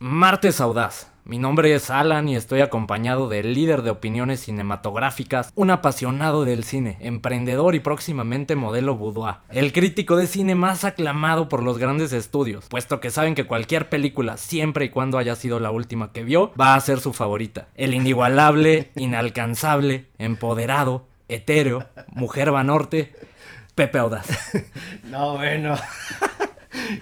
Martes Audaz. Mi nombre es Alan y estoy acompañado del líder de opiniones cinematográficas, un apasionado del cine, emprendedor y próximamente modelo boudoir, el crítico de cine más aclamado por los grandes estudios, puesto que saben que cualquier película, siempre y cuando haya sido la última que vio, va a ser su favorita. El inigualable, inalcanzable, empoderado, etéreo, mujer vanorte, Pepe Audaz. No, bueno.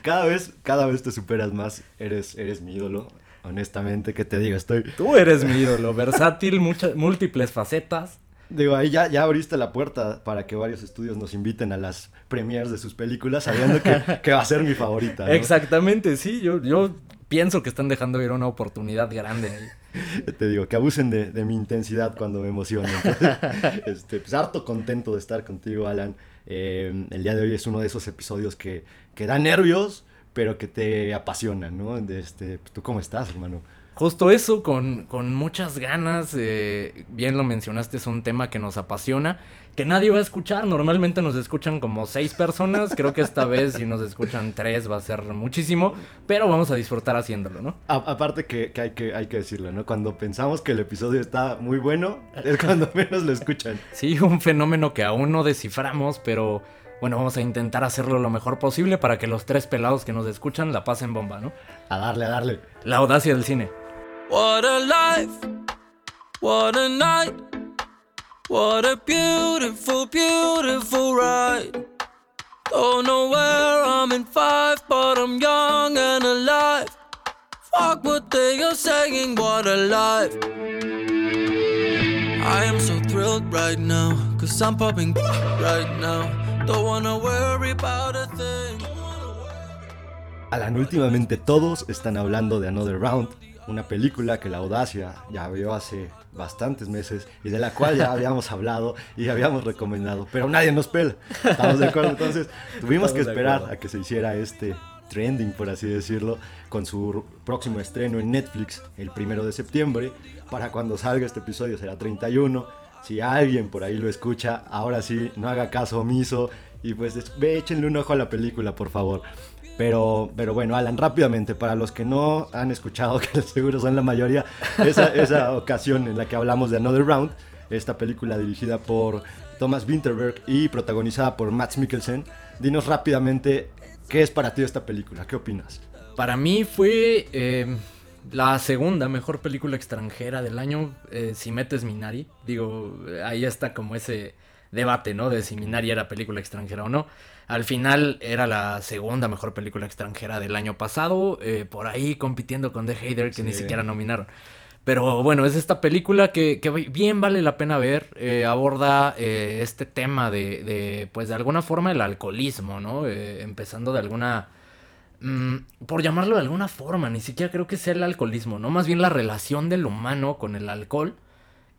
cada vez, cada vez te superas más. Eres, eres mi ídolo. Honestamente, ¿qué te digo? Estoy. Tú eres mi ídolo, versátil, muchas, múltiples facetas. Digo, ahí ya, ya abriste la puerta para que varios estudios nos inviten a las premiers de sus películas, sabiendo que, que va a ser mi favorita. Exactamente, sí. Yo, yo pienso que están dejando ir una oportunidad grande ahí. Te digo, que abusen de, de mi intensidad cuando me emociono. este, pues harto contento de estar contigo, Alan. Eh, el día de hoy es uno de esos episodios que, que da nervios, pero que te apasionan, ¿no? Este, ¿Tú cómo estás, hermano? Justo eso, con, con muchas ganas, eh, bien lo mencionaste, es un tema que nos apasiona, que nadie va a escuchar, normalmente nos escuchan como seis personas, creo que esta vez si nos escuchan tres va a ser muchísimo, pero vamos a disfrutar haciéndolo, ¿no? A, aparte que, que, hay que hay que decirlo, ¿no? Cuando pensamos que el episodio está muy bueno, es cuando menos lo escuchan. Sí, un fenómeno que aún no desciframos, pero bueno, vamos a intentar hacerlo lo mejor posible para que los tres pelados que nos escuchan la pasen bomba, ¿no? A darle, a darle. La audacia del cine. What a life, what a night, what a beautiful, beautiful ride. Don't know where I'm in five, but I'm young and alive. Fuck what they are saying, what a life. I am so thrilled right now, cause I'm popping right now. Don't wanna worry about a thing. Alan, últimamente todos están hablando de Another Round, una película que la audacia ya vio hace bastantes meses y de la cual ya habíamos hablado y habíamos recomendado, pero nadie nos pela. ¿Estamos de acuerdo? Entonces tuvimos que esperar a que se hiciera este trending, por así decirlo, con su próximo estreno en Netflix el primero de septiembre. Para cuando salga este episodio será 31. Si alguien por ahí lo escucha, ahora sí, no haga caso omiso y pues ve, échenle un ojo a la película, por favor. Pero, pero bueno, Alan, rápidamente, para los que no han escuchado, que seguro son la mayoría, esa, ocasión en la que hablamos de Another Round, esta película dirigida por Thomas Winterberg y protagonizada por Max Mikkelsen, dinos rápidamente qué es para ti esta película, qué opinas. Para mí fue eh, la segunda mejor película extranjera del año, eh, si metes Minari. Digo, ahí está como ese debate, ¿no? De si Minari era película extranjera o no. Al final era la segunda mejor película extranjera del año pasado, eh, por ahí compitiendo con The Hater, que Sí. ni siquiera nominaron. Pero bueno, es esta película que, que bien vale la pena ver. eh, aborda eh, este tema de, de, pues de alguna forma, el alcoholismo, ¿no? Eh, empezando de alguna... mm, por llamarlo de alguna forma, ni siquiera creo que sea el alcoholismo, ¿no? Más bien la relación del humano con el alcohol.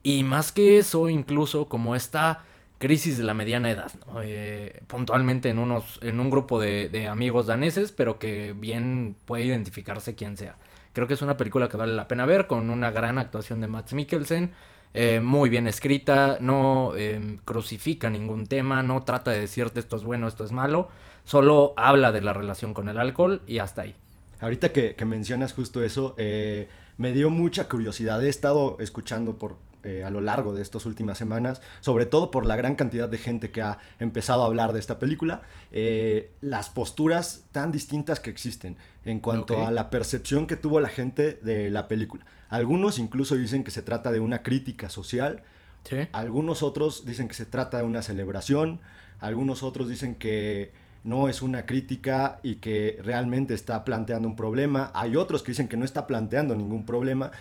Y más que eso, incluso como esta crisis de la mediana edad. Eh, puntualmente en, unos, en un grupo de, amigos daneses, pero que bien puede identificarse quien sea. Creo que es una película que vale la pena ver, con una gran actuación de Max Mikkelsen, eh, muy bien escrita, no eh, crucifica ningún tema, no trata de decirte esto es bueno, esto es malo, solo habla de la relación con el alcohol y hasta ahí. Ahorita que, que mencionas justo eso, eh, me dio mucha curiosidad. He estado escuchando por eh, a lo largo de estas últimas semanas, sobre todo por la gran cantidad de gente que ha empezado a hablar de esta película, eh, las posturas tan distintas que existen en cuanto a la percepción que tuvo la gente de la película. Algunos incluso dicen que se trata de una crítica social, ¿Sí? algunos otros dicen que se trata de una celebración, algunos otros dicen que no es una crítica y que realmente está planteando un problema, hay otros que dicen que no está planteando ningún problema.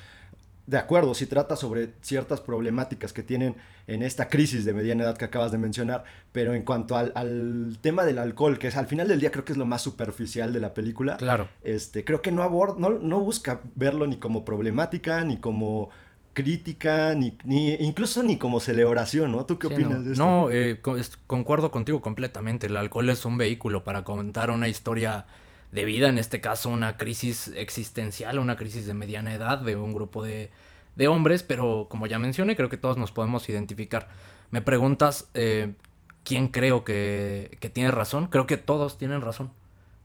De acuerdo, si trata sobre ciertas problemáticas que tienen en esta crisis de mediana edad que acabas de mencionar, pero en cuanto al, al tema del alcohol, que es al final del día creo que es lo más superficial de la película, Claro. este, creo que no, abord, no, no busca verlo ni como problemática, ni como crítica, ni, ni incluso ni como celebración, ¿no? ¿Tú qué Sí, opinas no, de esto? No, eh, concuerdo contigo completamente. El alcohol es un vehículo para contar una historia de vida, en este caso una crisis existencial, una crisis de mediana edad de un grupo de, de hombres, pero como ya mencioné, creo que todos nos podemos identificar. Me preguntas eh, quién creo que, que tiene razón. Creo que todos tienen razón.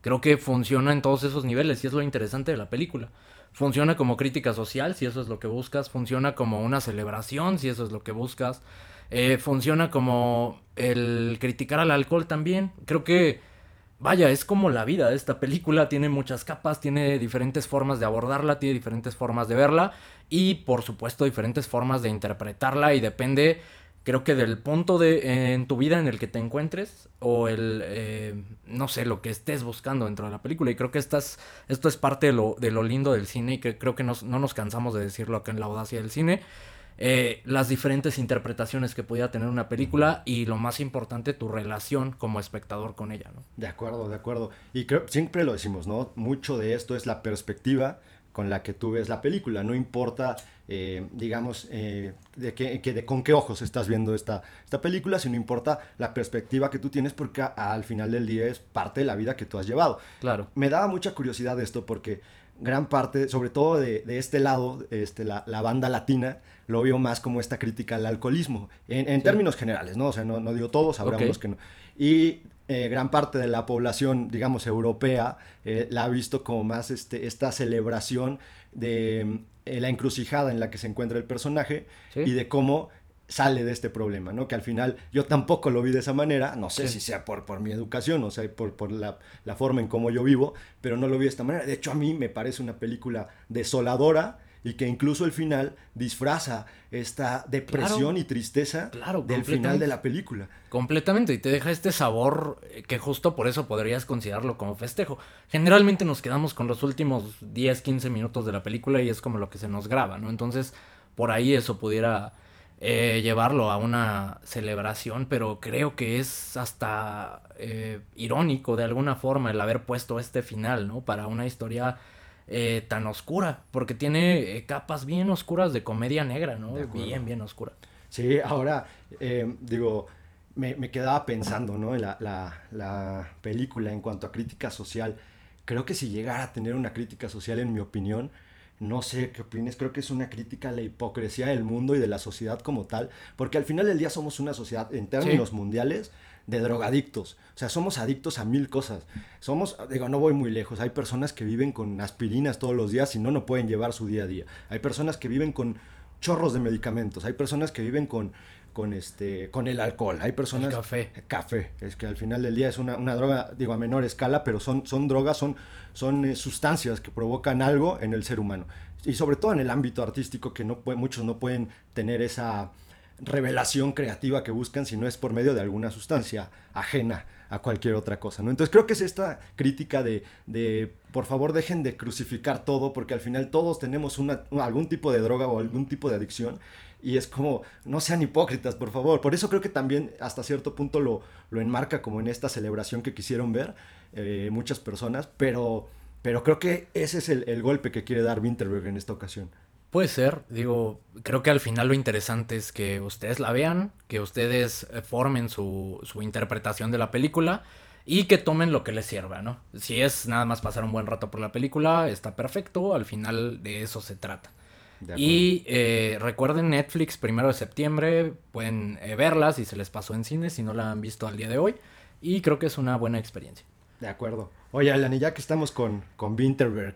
Creo que funciona en todos esos niveles y es lo interesante de la película. Funciona como crítica social, si eso es lo que buscas. Funciona como una celebración, si eso es lo que buscas. Eh, funciona como el criticar al alcohol también. Creo que, vaya, es como la vida. Esta película tiene muchas capas, tiene diferentes formas de abordarla, tiene diferentes formas de verla y, por supuesto, diferentes formas de interpretarla y depende creo que del punto de en tu vida en el que te encuentres o el eh, no sé lo que estés buscando dentro de la película y creo que estas, esto es parte de lo, de lo lindo del cine y que creo que no nos cansamos de decirlo acá en la audacia del cine eh, las diferentes interpretaciones que pudiera tener una película y lo más importante, tu relación como espectador con ella, ¿no? De acuerdo, de acuerdo. Y creo, siempre lo decimos, ¿no? Mucho de esto es la perspectiva con la que tú ves la película. No importa, eh, digamos, eh, de, qué, de con qué ojos estás viendo esta, esta película, sino importa la perspectiva que tú tienes porque al final del día es parte de la vida que tú has llevado. Claro. Me daba mucha curiosidad esto porque gran parte, sobre todo de, este lado, este, la, banda latina, lo vio más como esta crítica al alcoholismo, en, términos generales, ¿no? O sea, no, no digo todos, habrá unos que no. Y eh, gran parte de la población, digamos, europea, eh, la ha visto como más este, esta celebración de eh, la encrucijada en la que se encuentra el personaje y de cómo sale de este problema, ¿no? Que al final yo tampoco lo vi de esa manera, no sé si sea por, por mi educación, o sea, por, por la, la, forma en cómo yo vivo, pero no lo vi de esta manera. De hecho, a mí me parece una película desoladora y que incluso el final disfraza esta depresión y tristeza del final de la película. Completamente, y te deja este sabor eh, que justo por eso podrías considerarlo como festejo. Generalmente nos quedamos con los últimos 10, 15 minutos de la película y es como lo que se nos graba, ¿no? Entonces, por ahí eso pudiera eh, llevarlo a una celebración, pero creo que es hasta eh, irónico de alguna forma el haber puesto este final, ¿no? Para una historia eh, tan oscura, porque tiene capas bien oscuras de comedia negra, ¿no? Bien, bien oscura. Sí, ahora, digo, me, quedaba pensando, ¿no? En la, la, la película en cuanto a crítica social. Creo que si llegara a tener una crítica social, en mi opinión, no sé qué opines, creo que es una crítica a la hipocresía del mundo y de la sociedad como tal, porque al final del día somos una sociedad en términos mundiales de drogadictos, o sea, somos adictos a mil cosas. Somos, digo, no voy muy lejos, hay personas que viven con aspirinas todos los días y no no pueden llevar su día a día. Hay personas que viven con chorros de medicamentos, hay personas que viven con con este con el alcohol. Hay personas el café. Café, es que al final del día es una, una droga, digo a menor escala, pero son son drogas, son son eh, sustancias que provocan algo en el ser humano. Y sobre todo en el ámbito artístico, que no muchos no pueden tener esa revelación creativa que buscan si no es por medio de alguna sustancia ajena a cualquier otra cosa. ¿no? Entonces creo que es esta crítica de, de, por favor dejen de crucificar todo, porque al final todos tenemos una, algún tipo de droga o algún tipo de adicción. Y es como, no sean hipócritas, por favor. Por eso creo que también hasta cierto punto lo, lo enmarca como en esta celebración que quisieron ver eh, muchas personas, pero, pero creo que ese es el, golpe que quiere dar Winterberg en esta ocasión. Puede ser, digo, creo que al final lo interesante es que ustedes la vean, que ustedes eh, formen su, su interpretación de la película y que tomen lo que les sirva, ¿no? Si es nada más pasar un buen rato por la película, está perfecto, al final de eso se trata. Y eh, recuerden Netflix, primero de septiembre, pueden verla si se les pasó en cine, si no la han visto al día de hoy, y creo que es una buena experiencia. De acuerdo. Oye, Alan, ya que estamos con, con Winterberg,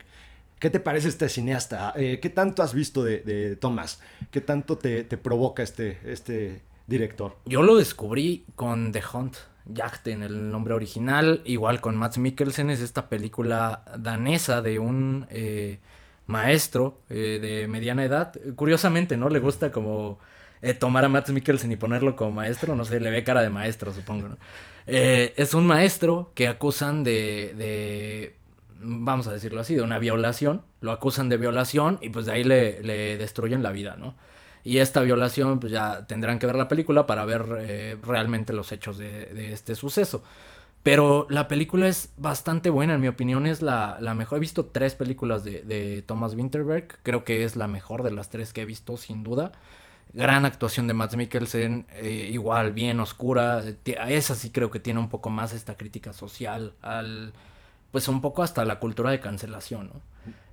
¿qué te parece este cineasta? Eh, ¿Qué tanto has visto de, Thomas? ¿Qué tanto te, provoca este, este director? Yo lo descubrí con The Hunt. Yacht en el nombre original, igual con Matt Mikkelsen, es esta película danesa de un eh, maestro eh, de mediana edad. Curiosamente, ¿no? Le gusta como tomar a Matt Mikkelsen y ponerlo como maestro, no sé, le ve cara de maestro, supongo, es un maestro que acusan de, de, vamos a decirlo así, de una violación. Lo acusan de violación y pues de ahí le, le destruyen la vida, ¿no? Y esta violación, pues ya tendrán que ver la película para ver eh, realmente los hechos de, este suceso. Pero la película es bastante buena, en mi opinión es la, la mejor. He visto tres películas de, de Thomas Winterberg, creo que es la mejor de las tres que he visto, sin duda. Gran actuación de Matt Mikkelsen, eh, igual bien oscura. Esa sí creo que tiene un poco más esta crítica social al, pues un poco hasta la cultura de cancelación, ¿no?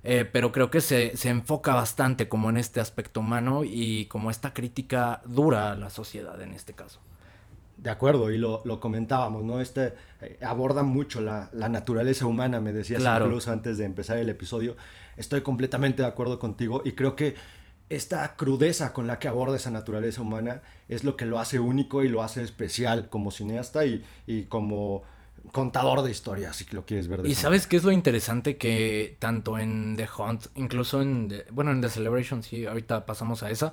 Eh, pero creo que se, se, enfoca bastante como en este aspecto humano y como esta crítica dura a la sociedad en este caso. De acuerdo, y lo, lo comentábamos, ¿no? Este eh, aborda mucho la, la, naturaleza humana, me decías Claro. incluso antes de empezar el episodio. Estoy completamente de acuerdo contigo y creo que esta crudeza con la que aborda esa naturaleza humana es lo que lo hace único y lo hace especial como cineasta y, y como contador de historias, si lo quieres ver de Y sabes qué es lo interesante que tanto en The Hunt, incluso en, The- bueno, en The Celebration, sí, ahorita pasamos a esa,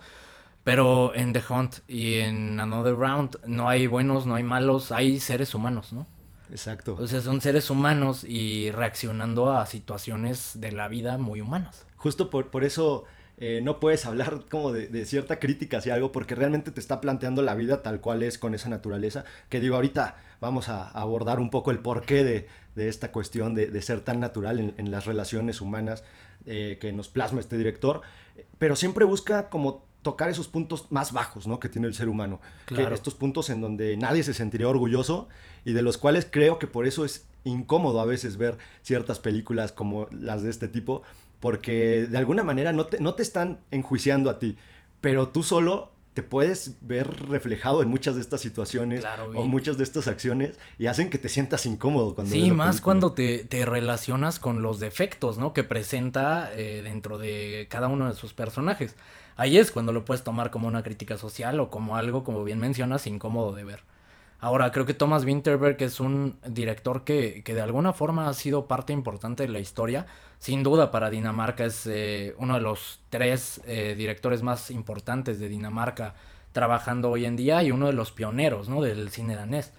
pero en The Hunt y en Another Round no hay buenos, no hay malos, hay seres humanos, ¿no? Exacto. O sea, son seres humanos y reaccionando a situaciones de la vida muy humanas. Justo por, por eso eh, no puedes hablar como de, de cierta crítica hacia algo, porque realmente te está planteando la vida tal cual es con esa naturaleza. Que digo, ahorita vamos a abordar un poco el porqué de, de esta cuestión de, de ser tan natural en, en las relaciones humanas eh, que nos plasma este director. Pero siempre busca como tocar esos puntos más bajos ¿no? que tiene el ser humano. Que Claro. estos puntos en donde nadie se sentiría orgulloso y de los cuales creo que por eso es incómodo a veces ver ciertas películas como las de este tipo, porque de alguna manera no te, no te están enjuiciando a ti, pero tú solo te puedes ver reflejado en muchas de estas situaciones Claro, o muchas de estas acciones y hacen que te sientas incómodo cuando Sí, más película. cuando te, te relacionas con los defectos, ¿no? Que presenta eh, dentro de cada uno de sus personajes. Ahí es cuando lo puedes tomar como una crítica social o como algo, como bien mencionas, incómodo de ver. Ahora, creo que Thomas Winterberg es un director que, que de alguna forma ha sido parte importante de la historia. Sin duda para Dinamarca es eh, uno de los tres eh, directores más importantes de Dinamarca trabajando hoy en día y uno de los pioneros ¿no? del cine danés.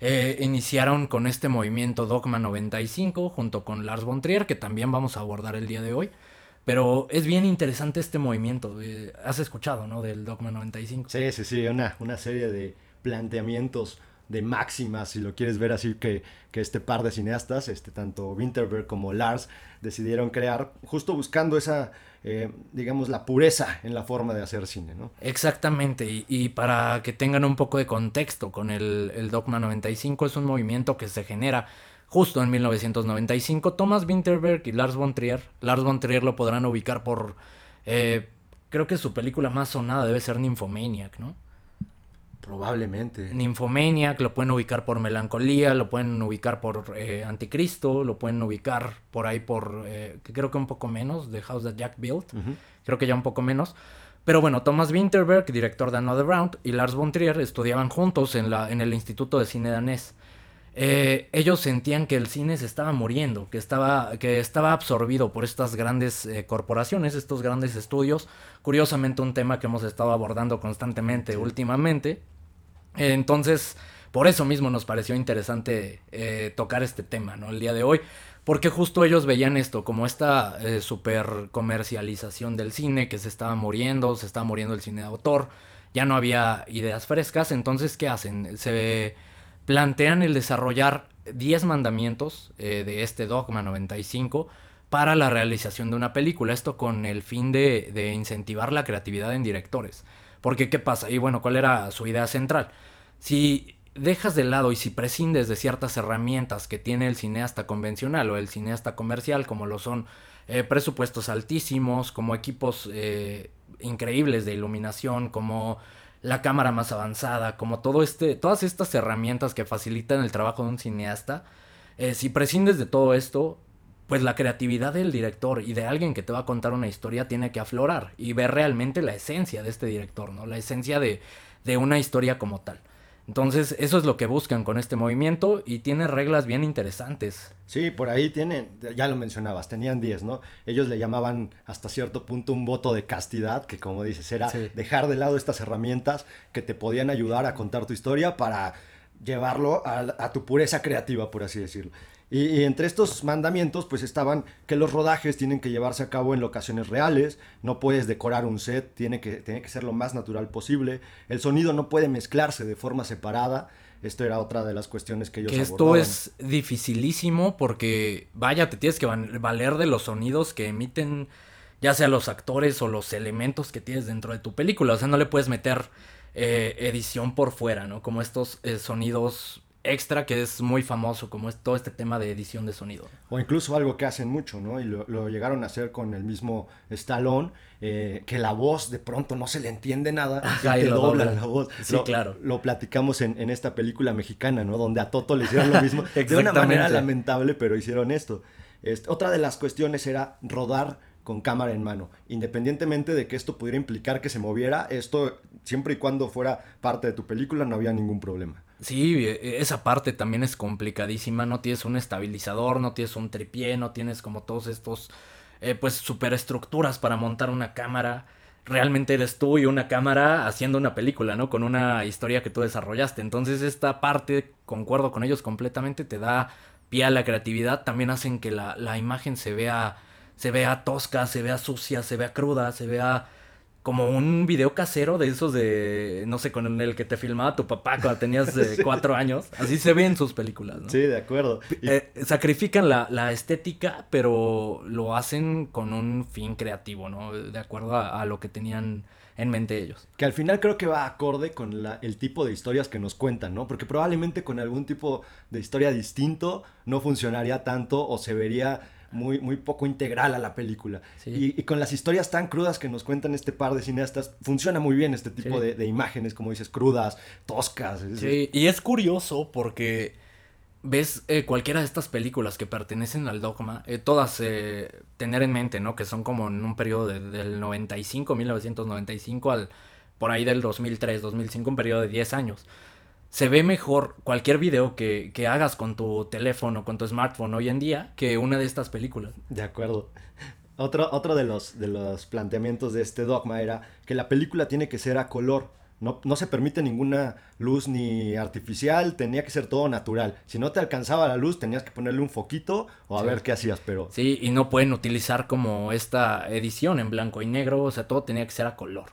Eh, iniciaron con este movimiento Dogma 95 junto con Lars von Trier, que también vamos a abordar el día de hoy. Pero es bien interesante este movimiento. has escuchado, ¿no? Del Dogma 95. Sí, sí, sí, una, una serie de planteamientos de máximas, si lo quieres ver así, que, que este par de cineastas, este, tanto Winterberg como Lars, decidieron crear, justo buscando esa, eh, digamos, la pureza en la forma de hacer cine, ¿no? Exactamente, y, para que tengan un poco de contexto con el, el Dogma 95, es un movimiento que se genera justo en 1995. Thomas Winterberg y Lars von Trier, Lars von Trier lo podrán ubicar por, eh, creo que su película más sonada debe ser Nymphomaniac, ¿no? Probablemente. Nymphomaniac, lo pueden ubicar por Melancolía, lo pueden ubicar por eh, Anticristo, lo pueden ubicar por ahí por, eh, que creo que un poco menos, The House That Jack Built, creo que ya un poco menos. Pero bueno, Thomas Winterberg, director de Another Round, y Lars von Trier estudiaban juntos en, la, en el Instituto de Cine Danés. Eh, ellos sentían que el cine se estaba muriendo, que estaba, que estaba absorbido por estas grandes eh, corporaciones, estos grandes estudios. Curiosamente, un tema que hemos estado abordando constantemente últimamente. Entonces, por eso mismo nos pareció interesante eh, tocar este tema, ¿no? El día de hoy, porque justo ellos veían esto como esta eh, super comercialización del cine que se estaba muriendo, se estaba muriendo el cine de autor, ya no había ideas frescas, entonces, ¿qué hacen? Se plantean el desarrollar 10 mandamientos eh, de este Dogma 95 para la realización de una película. Esto con el fin de, de incentivar la creatividad en directores. Porque, ¿qué pasa? Y bueno, ¿cuál era su idea central? Si dejas de lado y si prescindes de ciertas herramientas que tiene el cineasta convencional o el cineasta comercial, como lo son eh, presupuestos altísimos, como equipos eh, increíbles de iluminación, como la cámara más avanzada, como todo este, todas estas herramientas que facilitan el trabajo de un cineasta, eh, si prescindes de todo esto, pues la creatividad del director y de alguien que te va a contar una historia tiene que aflorar y ver realmente la esencia de este director, ¿no? La esencia de, de una historia como tal. Entonces, eso es lo que buscan con este movimiento y tiene reglas bien interesantes. Sí, por ahí tienen, ya lo mencionabas, tenían 10, ¿no? Ellos le llamaban hasta cierto punto un voto de castidad, que como dices, era Sí. dejar de lado estas herramientas que te podían ayudar a contar tu historia para llevarlo a, a tu pureza creativa, por así decirlo. Y, y entre estos mandamientos, pues estaban que los rodajes tienen que llevarse a cabo en locaciones reales, no puedes decorar un set, tiene que, tiene que ser lo más natural posible, el sonido no puede mezclarse de forma separada, esto era otra de las cuestiones que ellos Que esto abordaban. es dificilísimo porque, vaya, te tienes que valer de los sonidos que emiten ya sea los actores o los elementos que tienes dentro de tu película. O sea, no le puedes meter eh, edición por fuera, ¿no? Como estos eh, sonidos extra que es muy famoso, como es todo este tema de edición de sonido. O incluso algo que hacen mucho, ¿no? Y lo, lo llegaron a hacer con el mismo Stallone, eh, que la voz de pronto no se le entiende nada Ajá, y y te doblan doblan. la voz. Sí, lo, claro. Lo platicamos en, en esta película mexicana, ¿no? Donde a Toto le hicieron lo mismo. de una manera lamentable, pero hicieron esto. Este, otra de las cuestiones era rodar con cámara en mano. Independientemente de que esto pudiera implicar que se moviera, esto, siempre y cuando fuera parte de tu película, no había ningún problema. Sí, eh, esa parte también es complicadísima. No tienes un estabilizador, no tienes un tripié, no tienes como todos estos, eh, pues, superestructuras para montar una cámara. Realmente eres tú y una cámara haciendo una película, ¿no? Con una historia que tú desarrollaste. Entonces, esta parte, concuerdo con ellos completamente, te da pie a la creatividad. También hacen que la, la imagen se vea, se vea tosca, se vea sucia, se vea cruda, se vea como un video casero de esos de, no sé, con el que te filmaba tu papá cuando tenías eh, cuatro años. Así se ve en sus películas, ¿no? Sí, de acuerdo. Y- Eh, sacrifican la, la estética, pero lo hacen con un fin creativo, ¿no? De acuerdo a, a lo que tenían en mente ellos. Que al final creo que va acorde con la- el tipo de historias que nos cuentan, ¿no? Porque probablemente con algún tipo de historia distinto no funcionaría tanto o se vería muy, muy poco integral a la película. Sí. Y, y con las historias tan crudas que nos cuentan este par de cineastas, funciona muy bien este tipo Sí. de, de imágenes, como dices, crudas, toscas. es- Sí, y es curioso porque ves eh, cualquiera de estas películas que pertenecen al dogma, eh, todas eh, tener en mente, ¿no? Que son como en un periodo de- del 95, 1995 al por ahí del 2003, 2005, un periodo de 10 años. Se ve mejor cualquier video que, que hagas con tu teléfono, con tu smartphone hoy en día, que una de estas películas. De acuerdo. Otro, otro de, los, de los planteamientos de este dogma era que la película tiene que ser a color. No, no se permite ninguna luz ni artificial, tenía que ser todo natural. Si no te alcanzaba la luz, tenías que ponerle un foquito o a Sí. ver qué hacías, pero Sí, y no pueden utilizar como esta edición en blanco y negro, o sea, todo tenía que ser a color.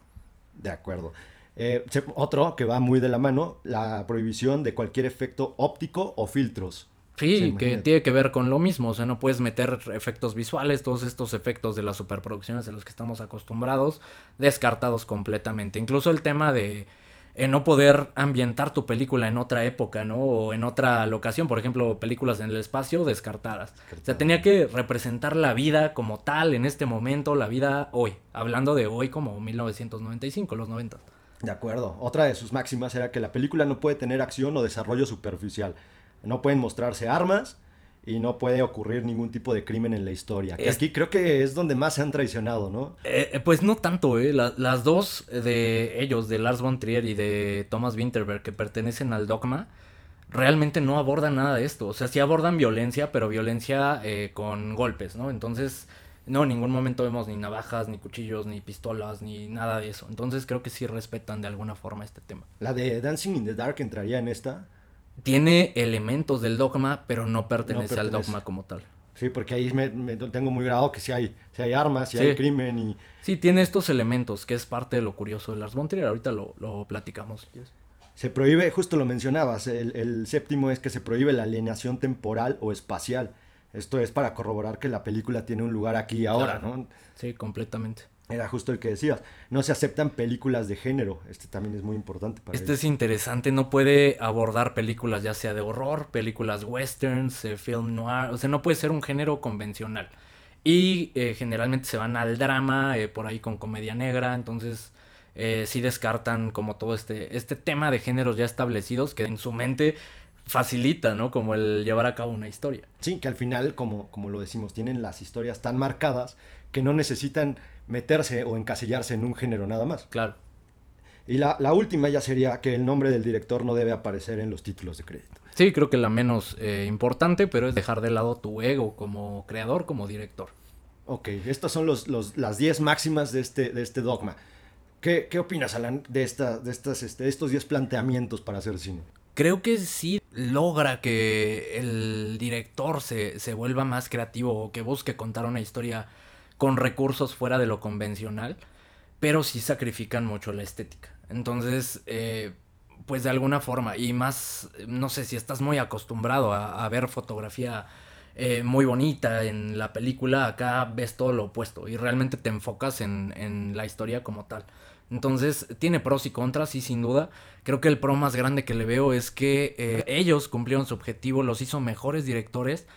de acuerdo. Eh, otro que va muy de la mano, la prohibición de cualquier efecto óptico o filtros. Sí, Sí, que tiene que ver con lo mismo, o sea, no puedes meter efectos visuales, todos estos efectos de las superproducciones de los que estamos acostumbrados, descartados completamente. Incluso el tema de eh, no poder ambientar tu película en otra época, ¿no? O en otra locación, por ejemplo, películas en el espacio descartadas. O sea, tenía que representar la vida como tal en este momento, la vida hoy, hablando de hoy como 1995, los 90. De acuerdo. Otra de sus máximas era que la película no puede tener acción o desarrollo superficial. No pueden mostrarse armas y no puede ocurrir ningún tipo de crimen en la historia. Que Es- aquí creo que es donde más se han traicionado, ¿no? Eh, eh, pues no tanto, ¿eh? La- las dos de ellos, de Lars von Trier y de Thomas Winterberg, que pertenecen al dogma, realmente no abordan nada de esto. O sea, sí abordan violencia, pero violencia eh, con golpes, ¿no? Entonces, no, en ningún momento vemos ni navajas, ni cuchillos, ni pistolas, ni nada de eso. Entonces creo que sí respetan de alguna forma este tema. La de Dancing in the Dark entraría en esta. Tiene elementos del dogma, pero no pertenece, al pertenece. dogma como tal. Sí, porque ahí me, me tengo muy grabado que si hay, si hay armas, si Sí. hay crimen y... Sí, tiene estos elementos, que es parte de lo curioso de Lars von Trier. Ahorita lo, lo platicamos. Se prohíbe, justo lo mencionabas, el, el séptimo es que se prohíbe la alienación temporal o espacial. Esto es para corroborar que la película tiene un lugar aquí y ahora, Claro. ¿no? Sí, completamente. Era justo el que decías. No se aceptan películas de género. Este también es muy importante para Este ellos. es interesante, no puede abordar películas ya sea de horror, películas westerns, eh, film noir, o sea, no puede ser un género convencional. Y eh, generalmente se van al drama, eh, por ahí con comedia negra, entonces eh, sí descartan como todo este, este tema de géneros ya establecidos que en su mente facilita, ¿no? Como el llevar a cabo una historia. Sí, que al final, como, como lo decimos, tienen las historias tan marcadas que no necesitan meterse o encasillarse en un género nada más. Claro. Y la, la última ya sería que el nombre del director no debe aparecer en los títulos de crédito. Sí, creo que la menos eh, importante, pero es dejar de lado tu ego como creador, como director. Ok, estas son los, los- las 10 máximas de este, de este dogma. ¿Qué, qué opinas, Alan, de, esta, de estas, este, de estos 10 planteamientos para hacer cine? Creo que sí logra que el director se, se vuelva más creativo o que busque contar una historia con recursos fuera de lo convencional, pero sí sacrifican mucho la estética. Entonces, eh, pues de alguna forma, y más, no sé si estás muy acostumbrado a, ver fotografía eh, muy bonita en la película, acá ves todo lo opuesto y realmente te enfocas en, en la historia como tal. Entonces, tiene pros y contras, sí, sin duda. Creo que el pro más grande que le veo es que eh, ellos cumplieron su objetivo, los hizo mejores directores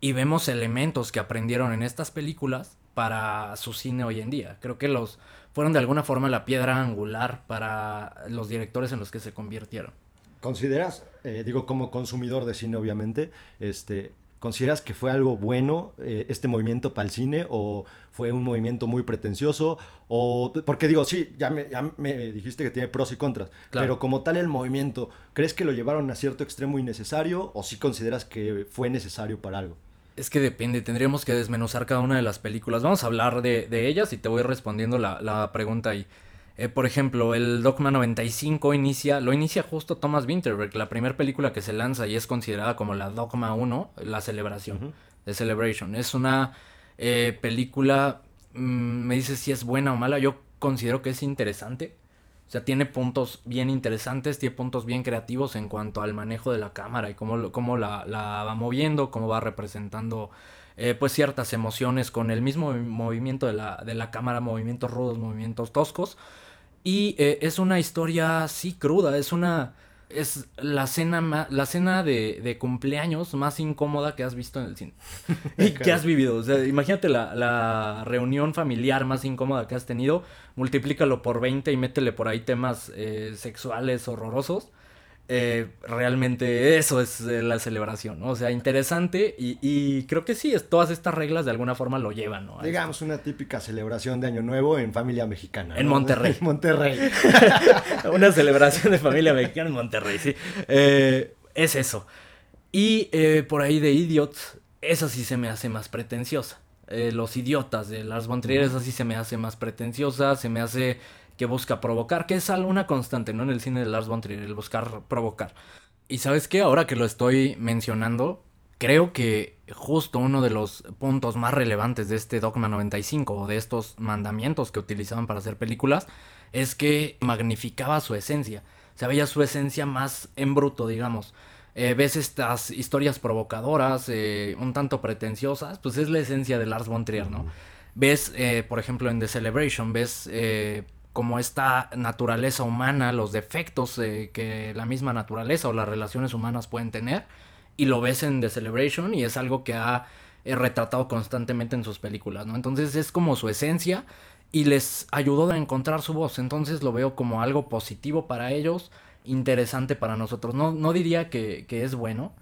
y vemos elementos que aprendieron en estas películas para su cine hoy en día. Creo que los fueron de alguna forma la piedra angular para los directores en los que se convirtieron. ¿Consideras, eh, digo como consumidor de cine obviamente, este, ¿Consideras que fue algo bueno eh, este movimiento para el cine o fue un movimiento muy pretencioso? O, porque digo, sí, ya me, ya me dijiste que tiene pros y contras, pero como tal el movimiento, ¿crees que lo llevaron a cierto extremo innecesario o sí consideras que fue necesario para algo? Es que depende, tendríamos que desmenuzar cada una de las películas. Vamos a hablar de, de ellas y te voy respondiendo la, la pregunta ahí. Eh, por ejemplo, el Dogma 95 inicia, lo inicia justo Thomas Winterberg, la primera película que se lanza y es considerada como la Dogma 1, la celebración, de Celebration. Es una eh, película, mm, me dices si es buena o mala, yo considero que es interesante. O sea, tiene puntos bien interesantes, tiene puntos bien creativos en cuanto al manejo de la cámara y cómo, cómo la, va moviendo, cómo va representando eh, pues ciertas emociones con el mismo movimiento de la, de la cámara, movimientos rudos, movimientos toscos. Y eh, es una historia así cruda, es una... Es la cena, la cena de, cumpleaños más incómoda que has visto en el cine. y que has vivido. O sea, imagínate la, la, reunión familiar más incómoda que has tenido. Multiplícalo por 20 y métele por ahí temas eh, sexuales horrorosos. Eh, realmente eso es eh, la celebración, ¿no? O sea, interesante y, creo que sí, es, todas estas reglas de alguna forma lo llevan, ¿no? Digamos una típica celebración de Año Nuevo en familia mexicana. En Monterrey. En Monterrey. una celebración de familia mexicana en Monterrey, sí. Eh, es eso. Y por ahí de Idiots, esa sí se me hace más pretenciosa. los idiotas de Lars von Trier, esa sí se me hace más pretenciosa, se me hace que busca provocar, que es una constante, ¿no? En el cine de Lars von Trier, el buscar provocar. Y sabes qué, ahora que lo estoy mencionando, creo que justo uno de los puntos más relevantes de este Dogma 95 o de estos mandamientos que utilizaban para hacer películas es que magnificaba su esencia. Se veía su esencia más en bruto, digamos. Eh, ves estas historias provocadoras, eh, un tanto pretenciosas, pues es la esencia de Lars von Trier, ¿no? Ves, eh, por ejemplo, en The Celebration, ves como esta naturaleza humana, los defectos que la misma naturaleza o las relaciones humanas pueden tener. Y lo ves en The Celebration y es algo que ha eh, retratado constantemente en sus películas, ¿no? Entonces es como su esencia y les ayudó a encontrar su voz. Entonces lo veo como algo positivo para ellos, interesante para nosotros. No, no diría que, que es bueno,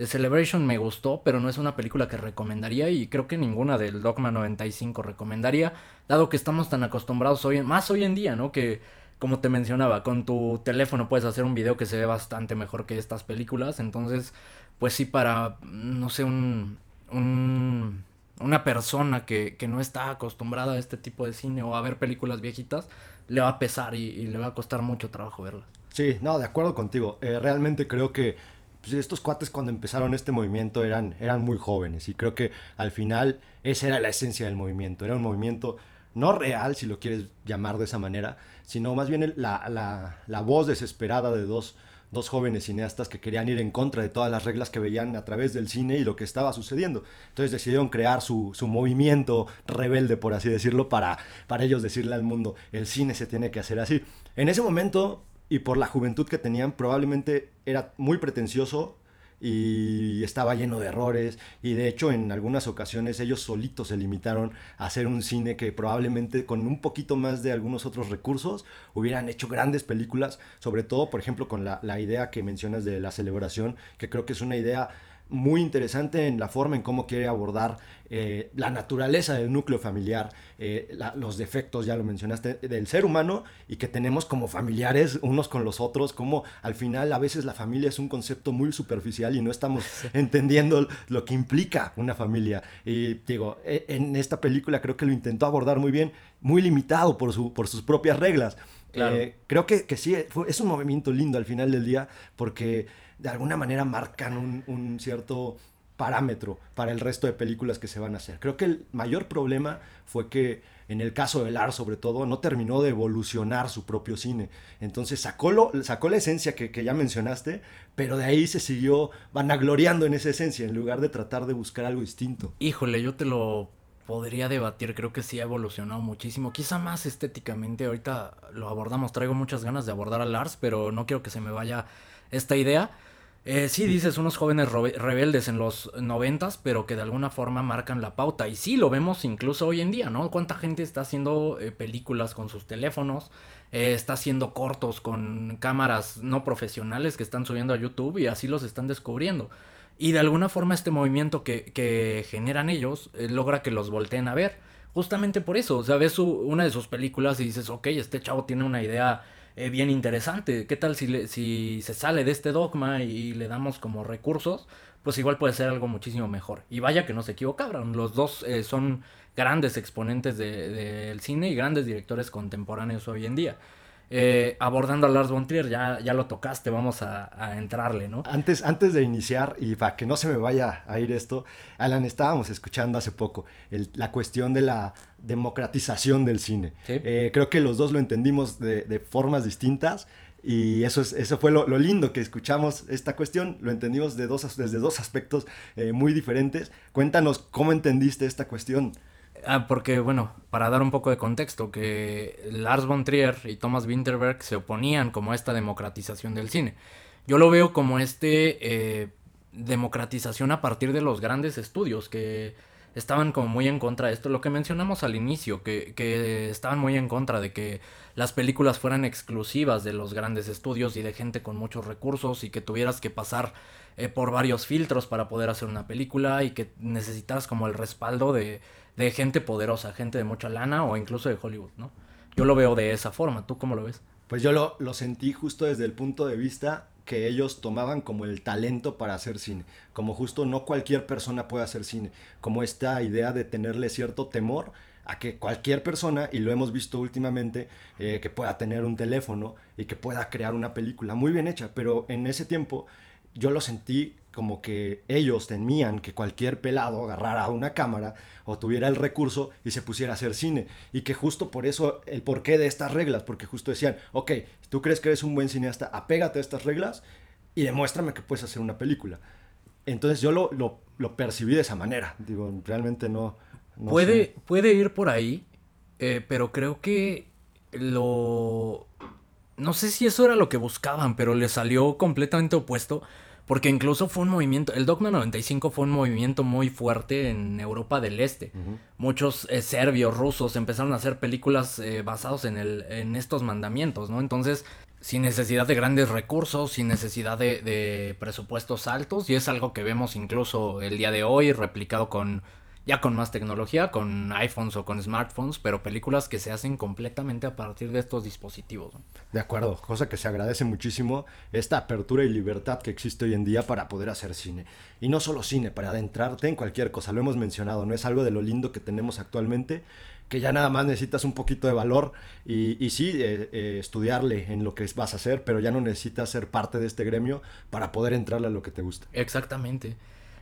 The Celebration me gustó, pero no es una película que recomendaría y creo que ninguna del Dogma 95 recomendaría, dado que estamos tan acostumbrados hoy, más hoy en día, ¿no? Que, como te mencionaba, con tu teléfono puedes hacer un video que se ve bastante mejor que estas películas, entonces, pues sí, para, no sé, un, un una persona que, que, no está acostumbrada a este tipo de cine o a ver películas viejitas, le va a pesar y, le va a costar mucho trabajo verlas. Sí, no, de acuerdo contigo. Eh, realmente creo que pues estos cuates cuando empezaron este movimiento eran, eran muy jóvenes y creo que al final esa era la esencia del movimiento, era un movimiento no real, si lo quieres llamar de esa manera, sino más bien la, la, la voz desesperada de dos, dos jóvenes cineastas que querían ir en contra de todas las reglas que veían a través del cine y lo que estaba sucediendo. Entonces decidieron crear su, su movimiento rebelde, por así decirlo, para, para ellos decirle al mundo, el cine se tiene que hacer así. En ese momento y por la juventud que tenían probablemente era muy pretencioso y estaba lleno de errores. Y de hecho en algunas ocasiones ellos solitos se limitaron a hacer un cine que probablemente con un poquito más de algunos otros recursos hubieran hecho grandes películas, sobre todo por ejemplo con la, la idea que mencionas de la celebración, que creo que es una idea muy interesante en la forma en cómo quiere abordar eh, la naturaleza del núcleo familiar, eh, los defectos, ya lo mencionaste, del ser humano y que tenemos como familiares unos con los otros, como al final a veces la familia es un concepto muy superficial y no estamos entendiendo lo que implica una familia. Y digo, e, en esta película creo que lo intentó abordar muy bien, muy limitado por, su, por sus propias reglas. Eh, creo que, que sí, es un movimiento lindo al final del día porque de alguna manera marcan un, cierto parámetro para el resto de películas que se van a hacer. Creo que el mayor problema fue que en el caso de Lars sobre todo no terminó de evolucionar su propio cine. Entonces sacó, lo, sacó la esencia que, que, ya mencionaste, pero de ahí se siguió vanagloriando en esa esencia en lugar de tratar de buscar algo distinto. Híjole, yo te lo podría debatir, creo que sí ha evolucionado muchísimo, quizá más estéticamente, ahorita lo abordamos, traigo muchas ganas de abordar a Lars, pero no quiero que se me vaya esta idea. Eh, sí, dices, unos jóvenes rebeldes en los noventas, pero que de alguna forma marcan la pauta. Y sí, lo vemos incluso hoy en día, ¿no? ¿Cuánta gente está haciendo eh, películas con sus teléfonos? Eh, está haciendo cortos con cámaras no profesionales que están subiendo a YouTube y así los están descubriendo. Y de alguna forma este movimiento que, generan ellos logra que los volteen a ver. Justamente por eso, o sea, ves una de sus películas y dices, ok, este chavo tiene una idea eh, bien interesante. ¿Qué tal si, si se sale de este dogma y le damos como recursos? Pues igual puede ser algo muchísimo mejor. Y vaya que no se equivocaron. Los dos eh, son grandes exponentes del cine y grandes directores contemporáneos hoy en día. Eh, abordando a Lars von Trier, ya, ya lo tocaste, vamos a, entrarle, ¿no? Antes, antes de iniciar, y para que no se me vaya a ir esto, Alan, estábamos escuchando hace poco la cuestión de la democratización del cine. Eh, creo que los dos lo entendimos de, formas distintas. Y eso, es, eso fue lo, lindo que escuchamos esta cuestión, lo entendimos de dos, desde dos aspectos eh, muy diferentes. Cuéntanos cómo entendiste esta cuestión. Ah, porque, bueno, para dar un poco de contexto, que Lars von Trier y Thomas Winterberg se oponían como a esta democratización del cine. Yo lo veo como este eh, democratización a partir de los grandes estudios que estaban como muy en contra de esto. Lo que mencionamos al inicio, que, que estaban muy en contra de que las películas fueran exclusivas de los grandes estudios y de gente con muchos recursos y que tuvieras que pasar eh, por varios filtros para poder hacer una película y que necesitaras como el respaldo de, de gente poderosa, gente de mucha lana o incluso de Hollywood, ¿no? Yo lo veo de esa forma, ¿tú cómo lo ves? Pues yo lo, lo sentí justo desde el punto de vista que ellos tomaban como el talento para hacer cine, como justo no cualquier persona puede hacer cine, como esta idea de tenerle cierto temor a que cualquier persona, y lo hemos visto últimamente, eh, que pueda tener un teléfono y que pueda crear una película muy bien hecha, pero en ese tiempo yo lo sentí como que ellos temían que cualquier pelado agarrara una cámara o tuviera el recurso y se pusiera a hacer cine. Y que justo por eso el porqué de estas reglas, porque justo decían, ok, tú crees que eres un buen cineasta, apégate a estas reglas y demuéstrame que puedes hacer una película. Entonces yo lo, lo, percibí de esa manera. Digo, realmente no... puede, puede ir por ahí, eh, pero creo que lo... No sé si eso era lo que buscaban, pero le salió completamente opuesto porque incluso fue un movimiento, el Dogma 95 fue un movimiento muy fuerte en Europa del Este. Muchos eh, serbios, rusos empezaron a hacer películas eh, basados en, el, en estos mandamientos, ¿no? Entonces, sin necesidad de grandes recursos, sin necesidad de, de presupuestos altos, y es algo que vemos incluso el día de hoy replicado con ya con más tecnología, con iPhones o con smartphones, pero películas que se hacen completamente a partir de estos dispositivos. De acuerdo, cosa que se agradece muchísimo, esta apertura y libertad que existe hoy en día para poder hacer cine. Y no solo cine, para adentrarte en cualquier cosa, lo hemos mencionado, no es algo de lo lindo que tenemos actualmente, que ya nada más necesitas un poquito de valor y, y sí, eh, eh, estudiarle en lo que vas a hacer, pero ya no necesitas ser parte de este gremio para poder entrarle a lo que te gusta. Exactamente.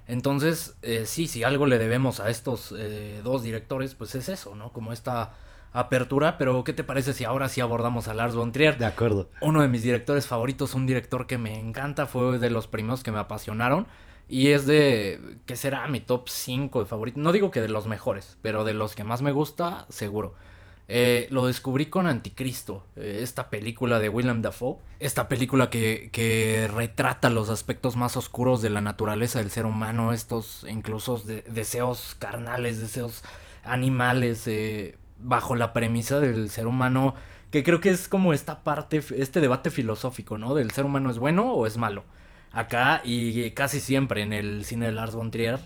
Entonces, eh, sí, si algo le debemos a estos eh, dos directores, pues es eso, ¿no? Como esta apertura, pero ¿qué te parece si ahora sí abordamos a Lars von Trier? De acuerdo. Uno de mis directores favoritos, un director que me encanta, fue de los primeros que me apasionaron y es de, ¿qué será? Mi top 5 de favoritos. No digo que de los mejores, pero de los que más me gusta, seguro. Eh, lo descubrí con Anticristo, eh, esta película de Willem Dafoe. Esta película que, retrata los aspectos más oscuros de la naturaleza del ser humano, estos incluso deseos carnales, deseos animales, eh, bajo la premisa del ser humano, que creo que es como esta parte, este debate filosófico, ¿no? Del ser humano es bueno o es malo. Acá y casi siempre en el cine de Lars von Trier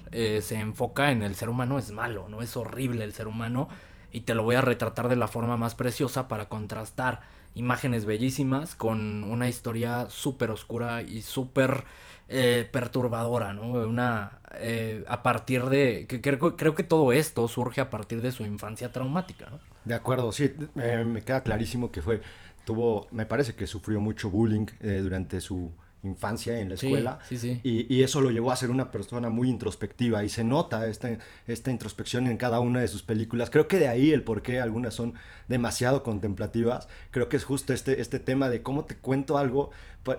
se enfoca en el ser humano es malo, ¿no? Es horrible el ser humano y te lo voy a retratar de la forma más preciosa para contrastar imágenes bellísimas con una historia súper oscura y súper eh, perturbadora, ¿no? Una, eh, a partir de, que creo, creo, que todo esto surge a partir de su infancia traumática, ¿no? De acuerdo, sí, me queda clarísimo que fue, tuvo, me parece que sufrió mucho bullying eh, durante su infancia en la escuela. Sí, sí, Y, y, eso lo llevó a ser una persona muy introspectiva y se nota esta, esta introspección en cada una de sus películas. Creo que de ahí el por qué algunas son demasiado contemplativas. Creo que es justo este, este tema de cómo te cuento algo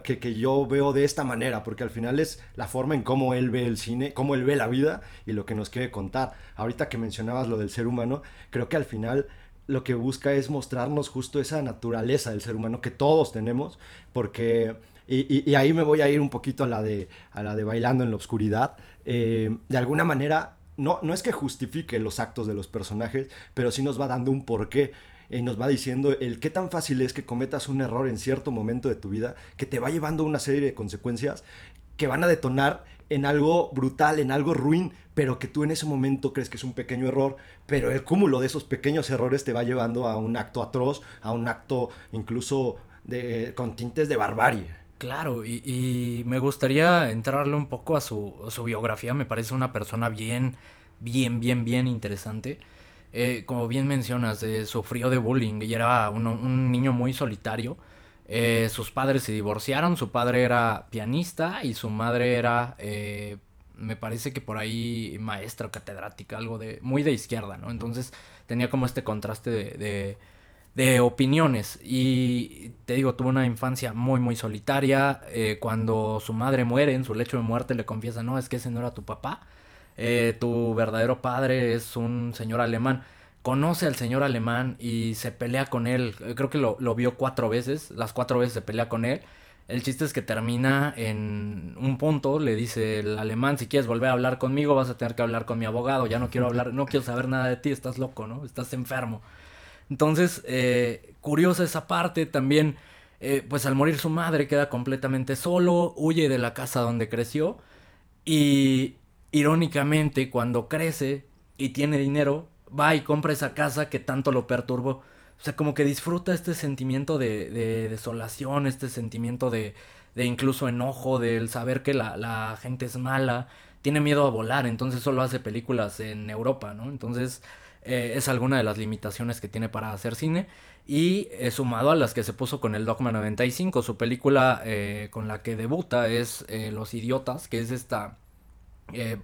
que, que yo veo de esta manera, porque al final es la forma en cómo él ve el cine, cómo él ve la vida y lo que nos quiere contar. Ahorita que mencionabas lo del ser humano, creo que al final lo que busca es mostrarnos justo esa naturaleza del ser humano que todos tenemos, porque y, ahí me voy a ir un poquito a la de, a la de Bailando en la Oscuridad. Eh, de alguna manera, no, no es que justifique los actos de los personajes, pero sí nos va dando un porqué. Y nos va diciendo el qué tan fácil es que cometas un error en cierto momento de tu vida que te va llevando una serie de consecuencias que van a detonar en algo brutal, en algo ruin, pero que tú en ese momento crees que es un pequeño error, pero el cúmulo de esos pequeños errores te va llevando a un acto atroz, a un acto incluso de, con tintes de barbarie. Claro, y, me gustaría entrarle un poco a su, biografía. Me parece una persona bien, bien, bien, bien interesante. Eh, como bien mencionas, eh, sufrió de bullying y era un, niño muy solitario. Eh, sus padres se divorciaron, su padre era pianista y su madre era, me parece que por ahí maestra catedrática, algo de muy de izquierda, ¿no? Entonces tenía como este contraste de opiniones. Y te digo, tuvo una infancia muy, muy solitaria. Eh, cuando su madre muere, en su lecho de muerte, le confiesa, no, es que ese no era tu papá. Eh, tu verdadero padre es un señor alemán. Conoce al señor alemán y se pelea con él. Creo que lo, lo vio cuatro veces. Las cuatro veces se pelea con él. El chiste es que termina en un punto, le dice el alemán, si quieres volver a hablar conmigo vas a tener que hablar con mi abogado, ya no quiero hablar, no quiero saber nada de ti, estás loco, ¿no? Estás enfermo. Entonces, eh, curiosa esa parte también, eh, pues al morir su madre queda completamente solo, huye de la casa donde creció y irónicamente cuando crece y tiene dinero, va y compra esa casa que tanto lo perturbó. O sea, como que disfruta este sentimiento de, desolación, este sentimiento de, de incluso enojo, del saber que la, la, gente es mala, tiene miedo a volar, entonces solo hace películas en Europa, ¿no? Entonces eh, es alguna de las limitaciones que tiene para hacer cine. Y eh, sumado a las que se puso con el Dogma 95, su película eh, con la que debuta es Los Idiotas, que es esta...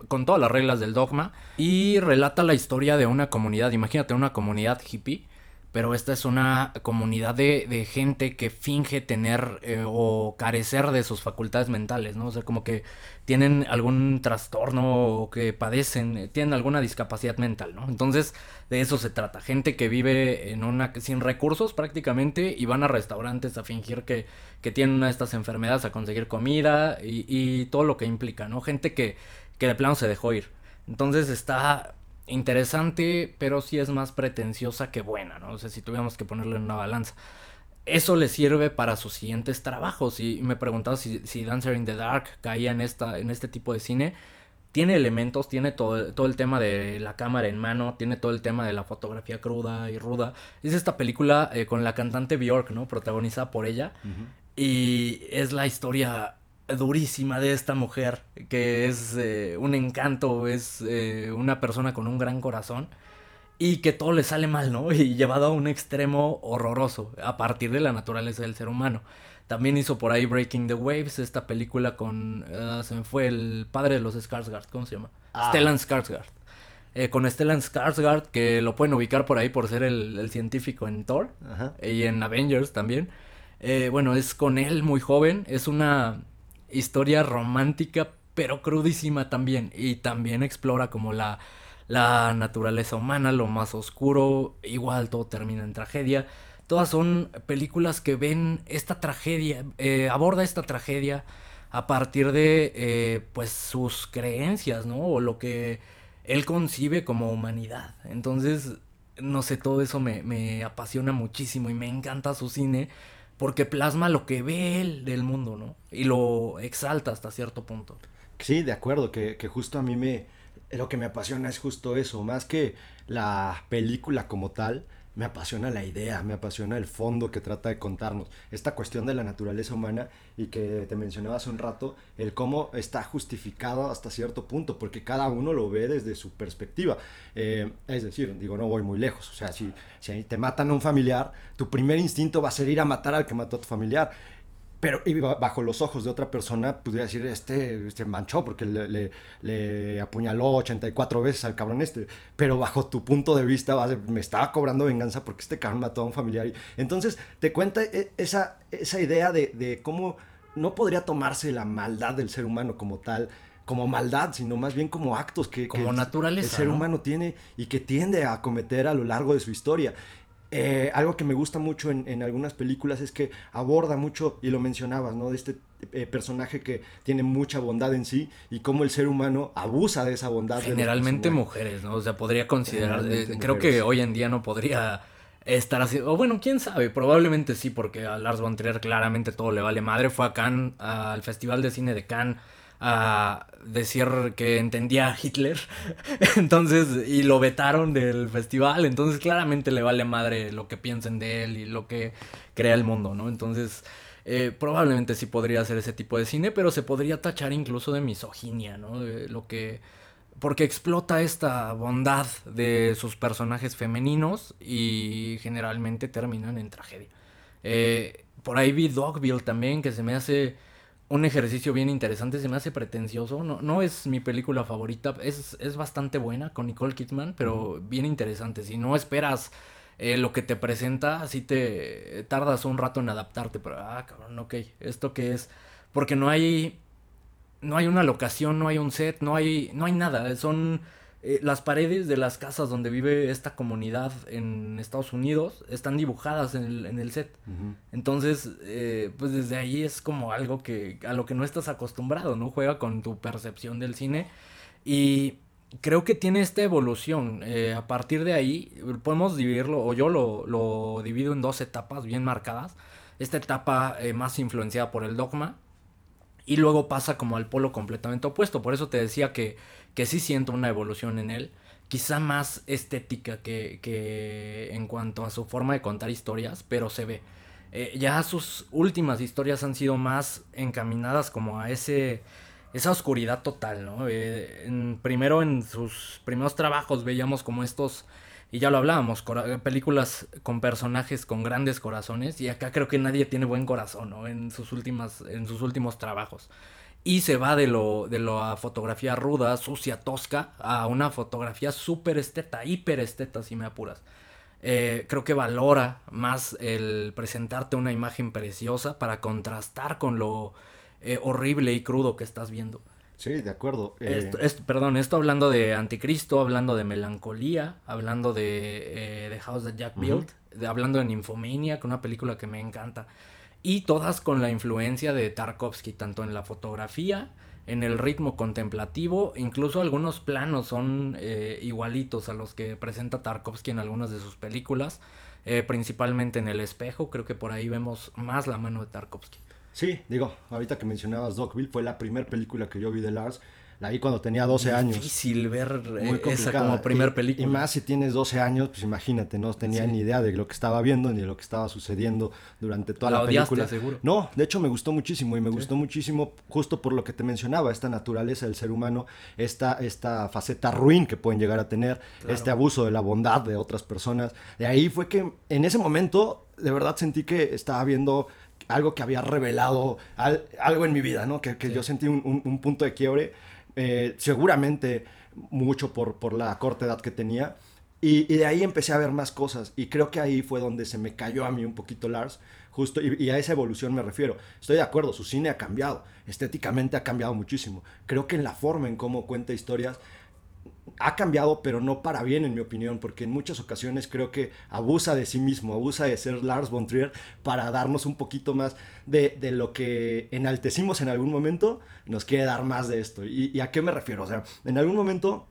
con todas las reglas del dogma y relata la historia de una comunidad, imagínate una comunidad hippie pero esta es una comunidad de, gente que finge tener eh, o carecer de sus facultades mentales, ¿no? O sea, como que tienen algún trastorno o que padecen, eh, tienen alguna discapacidad mental, ¿no? Entonces, de eso se trata. Gente que vive en una sin recursos prácticamente y van a restaurantes a fingir que, que tienen una de estas enfermedades, a conseguir comida y, y todo lo que implica, ¿no? Gente que, que de plano se dejó ir. Entonces está interesante, pero sí es más pretenciosa que buena, ¿no? O sea, si tuviéramos que ponerle en una balanza. Eso le sirve para sus siguientes trabajos. Y me preguntaba si, si Dancer in the Dark caía en, esta, en este tipo de cine. Tiene elementos, tiene todo, todo el tema de la cámara en mano, tiene todo el tema de la fotografía cruda y ruda. Es esta película eh, con la cantante Bjork, ¿no? Protagonizada por ella. Y es la historia durísima de esta mujer, que es eh, un encanto, es eh, una persona con un gran corazón y que todo le sale mal, ¿no? Y llevado a un extremo horroroso a partir de la naturaleza del ser humano. También hizo por ahí Breaking the Waves, esta película con, ah, se me fue el padre de los Skarsgård, ¿cómo se llama? Ah. Stellan Skarsgård. Eh, con Stellan Skarsgård, que lo pueden ubicar por ahí por ser el, científico en Thor y en Avengers también. bueno, es con él muy joven, es una historia romántica, pero crudísima también. Y también explora como la, la naturaleza humana, lo más oscuro, igual todo termina en tragedia. Todas son películas que ven esta tragedia, eh, aborda esta tragedia a partir de eh, pues sus creencias, ¿no? O lo que él concibe como humanidad. Entonces, no sé, todo eso me, me apasiona muchísimo y me encanta su cine porque plasma lo que ve él del mundo, ¿no? Y lo exalta hasta cierto punto. Sí, de acuerdo, que, que justo a mí me... Lo que me apasiona es justo eso, más que la película como tal, me apasiona la idea, me apasiona el fondo que trata de contarnos. Esta cuestión de la naturaleza humana y que te mencionaba hace un rato, el cómo está justificado hasta cierto punto, porque cada uno lo ve desde su perspectiva. Eh, es decir, digo, no voy muy lejos. O sea, si, si te matan a un familiar, tu primer instinto va a ser ir a matar al que mató a tu familiar pero bajo los ojos de otra persona, podría decir, este, este manchó porque le, le, apuñaló 84 veces al cabrón este. Pero bajo tu punto de vista, me estaba cobrando venganza porque este cabrón mató a un familiar. Entonces, te cuenta e, esa, esa idea de, de cómo no podría tomarse la maldad del ser humano como tal, como maldad, sino más bien como actos que, como el ser humano tiene y que tiende a cometer a lo largo de su historia. Eh, algo que me gusta mucho en, algunas películas es que aborda mucho, y lo mencionabas, ¿no? De este eh, personaje que tiene mucha bondad en sí y cómo el ser humano abusa de esa bondad. Generalmente mujeres, ¿no? O sea, podría considerar, eh, creo que hoy en día no podría estar así, o bueno, quién sabe, probablemente sí, porque a Lars von Trier claramente todo le vale madre, fue a Cannes, al Festival de Cine de Cannes, a decir que entendía a Hitler. Entonces, y lo vetaron del festival. Entonces, claramente le vale madre lo que piensen de él y lo que crea el mundo, ¿no? Entonces, eh, probablemente sí podría hacer ese tipo de cine, pero se podría tachar incluso de misoginia, ¿no? De lo que. Porque explota esta bondad de sus personajes femeninos y generalmente terminan en tragedia. Eh, por ahí vi Dogville también, que se me hace un ejercicio bien interesante, se me hace pretencioso, no, no es mi película favorita, es, es bastante buena con Nicole Kidman, pero bien interesante, si no esperas eh, lo que te presenta, así te tardas un rato en adaptarte, pero, ah, cabrón, ok, ¿esto qué es? Porque no hay, no hay una locación, no hay un set, no hay, no hay nada, son eh, las paredes de las casas donde vive esta comunidad en Estados Unidos están dibujadas en el, en el set. Entonces, eh, pues desde ahí es como algo que a lo que no estás acostumbrado, ¿no? Juega con tu percepción del cine. Y creo que tiene esta evolución. Eh, a partir de ahí, podemos dividirlo, o yo lo, lo divido en dos etapas bien marcadas. Esta etapa más influenciada por el dogma. Y luego pasa como al polo completamente opuesto. Por eso te decía que que sí siento una evolución en él, quizá más estética que, que en cuanto a su forma de contar historias, pero se ve. Eh, ya sus últimas historias han sido más encaminadas como a ese esa oscuridad total, ¿no? Eh, primero en sus primeros trabajos veíamos como estos, y ya lo hablábamos, películas con personajes con grandes corazones, y acá creo que nadie tiene buen corazón, ¿no? En sus, últimas, en sus últimos trabajos y se va de lo de la fotografía ruda, sucia, tosca, a una fotografía súper esteta, hiper esteta, si me apuras. Eh, creo que valora más el presentarte una imagen preciosa para contrastar con lo eh, horrible y crudo que estás viendo. Sí, de acuerdo. Eh, perdón, esto hablando de Anticristo, hablando de melancolía, hablando de The House that Jack Built, hablando de Nymphomania, que una película que me encanta y todas con la influencia de Tarkovsky, tanto en la fotografía, en el ritmo contemplativo, incluso algunos planos son eh, igualitos a los que presenta Tarkovsky en algunas de sus películas, eh, principalmente en El espejo, creo que por ahí vemos más la mano de Tarkovsky. Sí, digo, ahorita que mencionabas Dogville, fue la primera película que yo vi de Lars la vi cuando tenía 12 años. Difícil ver eh, esa como primer película. Y, más si tienes 12 años, pues imagínate, no tenía ni idea de lo que estaba viendo ni de lo que estaba sucediendo durante toda la, película. seguro. No, de hecho me gustó muchísimo y me gustó muchísimo justo por lo que te mencionaba, esta naturaleza del ser humano, esta, esta faceta ruin que pueden llegar a tener, este abuso de la bondad de otras personas. De ahí fue que en ese momento de verdad sentí que estaba viendo algo que había revelado algo en mi vida, ¿no? Que, que yo sentí un, un punto de quiebre eh, seguramente mucho por, por la corta edad que tenía. Y, de ahí empecé a ver más cosas y creo que ahí fue donde se me cayó a mí un poquito Lars, justo, y, y, a esa evolución me refiero. Estoy de acuerdo, su cine ha cambiado, estéticamente ha cambiado muchísimo. Creo que en la forma en cómo cuenta historias ha cambiado, pero no para bien, en mi opinión, porque en muchas ocasiones creo que abusa de sí mismo, abusa de ser Lars von Trier para darnos un poquito más de, lo que enaltecimos en algún momento, nos quiere dar más de esto. ¿Y, ¿Y, a qué me refiero? O sea, en algún momento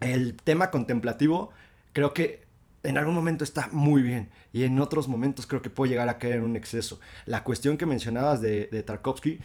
el tema contemplativo creo que en algún momento está muy bien y en otros momentos creo que puede llegar a caer en un exceso. La cuestión que mencionabas de, de Tarkovsky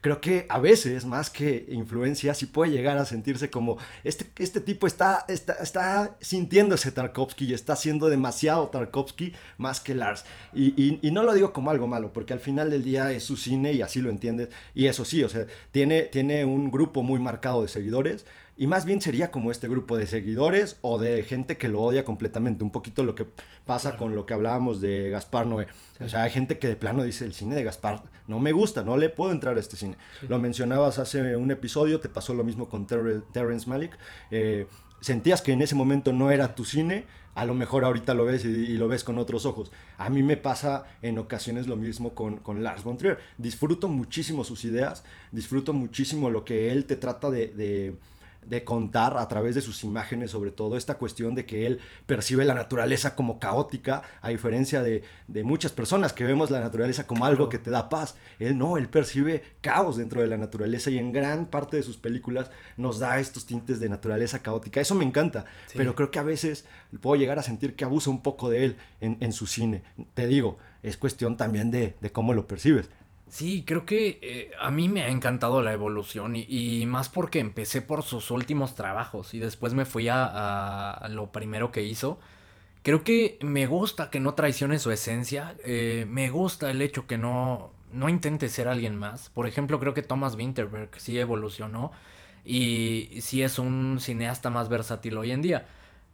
creo que a veces, más que influencia, sí puede llegar a sentirse como este, este tipo está, está, está sintiendo ese Tarkovsky y está siendo demasiado Tarkovsky más que Lars. Y, y, no lo digo como algo malo, porque al final del día es su cine y así lo entiendes. Y eso sí, o sea, tiene, tiene un grupo muy marcado de seguidores. Y más bien sería como este grupo de seguidores o de gente que lo odia completamente. Un poquito lo que pasa con lo que hablábamos de Gaspar Noé. O sea, hay gente que de plano dice, el cine de Gaspar no me gusta, no le puedo entrar a este cine. Lo mencionabas hace un episodio, te pasó lo mismo con Terrence Malick. Eh, sentías que en ese momento no era tu cine, a lo mejor ahorita lo ves y, lo ves con otros ojos. A mí me pasa en ocasiones lo mismo con, con Lars von Trier. Disfruto muchísimo sus ideas, disfruto muchísimo lo que él te trata de de contar a través de sus imágenes, sobre todo esta cuestión de que él percibe la naturaleza como caótica, a diferencia de, muchas personas que vemos la naturaleza como algo que te da paz. Él no, él percibe caos dentro de la naturaleza y en gran parte de sus películas nos da estos tintes de naturaleza caótica. Eso me encanta, pero creo que a veces puedo llegar a sentir que abusa un poco de él en, su cine. Te digo, es cuestión también de, de cómo lo percibes. Sí, creo que eh, a mí me ha encantado la evolución y, más porque empecé por sus últimos trabajos y después me fui a, lo primero que hizo. Creo que me gusta que no traicione su esencia, eh, me gusta el hecho que no, no intente ser alguien más. Por ejemplo, creo que Thomas Winterberg sí evolucionó y sí es un cineasta más versátil hoy en día.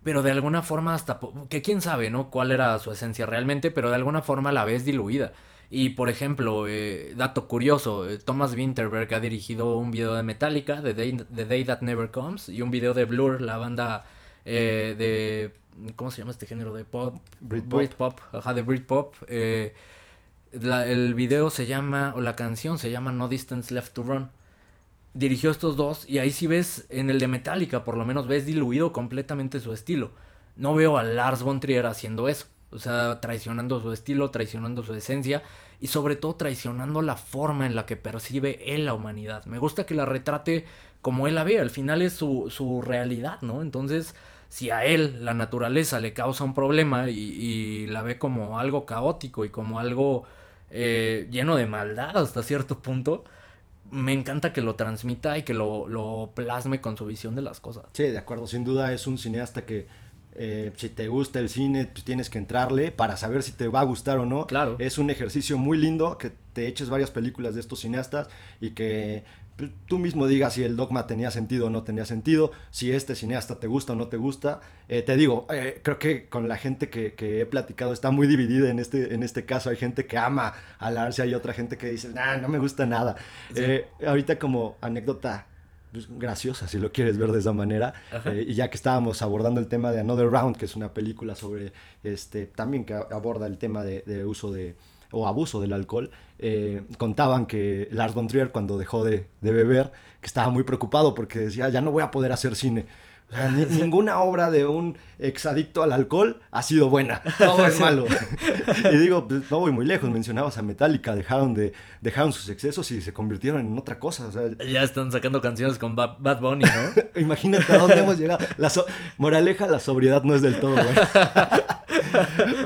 Pero de alguna forma hasta, que quién sabe, ¿no? Cuál era su esencia realmente, pero de alguna forma la ves diluida. Y por ejemplo, eh, dato curioso, eh, Thomas Winterberg ha dirigido un video de Metallica, The Day, That Never Comes, y un video de Blur, la banda eh, de... ¿Cómo se llama este género de pop? Britpop. ajá, de Britpop. Eh, el video se llama, o la canción se llama No Distance Left to Run. Dirigió estos dos y ahí sí ves, en el de Metallica por lo menos ves diluido completamente su estilo. No veo a Lars von Trier haciendo eso. O sea, traicionando su estilo, traicionando su esencia y sobre todo traicionando la forma en la que percibe él la humanidad. Me gusta que la retrate como él la ve, al final es su, su realidad, ¿no? Entonces, si a él la naturaleza le causa un problema y, la ve como algo caótico y como algo eh, lleno de maldad hasta cierto punto, me encanta que lo transmita y que lo, lo plasme con su visión de las cosas. Sí, de acuerdo, sin duda es un cineasta que eh, si te gusta el cine, pues tienes que entrarle para saber si te va a gustar o no. Claro. Es un ejercicio muy lindo que te eches varias películas de estos cineastas y que pues, tú mismo digas si el dogma tenía sentido o no tenía sentido, si este cineasta te gusta o no te gusta. Eh, te digo, eh, creo que con la gente que, he platicado está muy dividida en este, en este caso. Hay gente que ama a y hay otra gente que dice, nah, no me gusta nada. ahorita como anécdota graciosa, si lo quieres ver de esa manera. Eh, y ya que estábamos abordando el tema de Another Round, que es una película sobre, este, también que aborda el tema de, uso de, o abuso del alcohol, eh, contaban que Lars von Trier cuando dejó de, de, beber, que estaba muy preocupado porque decía, ya no voy a poder hacer cine ninguna obra de un exadicto al alcohol ha sido buena. Todo es malo. y digo, pues, no voy muy lejos. Mencionabas a Metallica, dejaron, de, dejaron sus excesos y se convirtieron en otra cosa. ya están sacando canciones con Bad, Bunny, ¿no? Imagínate a dónde hemos llegado. La moraleja, la sobriedad no es del todo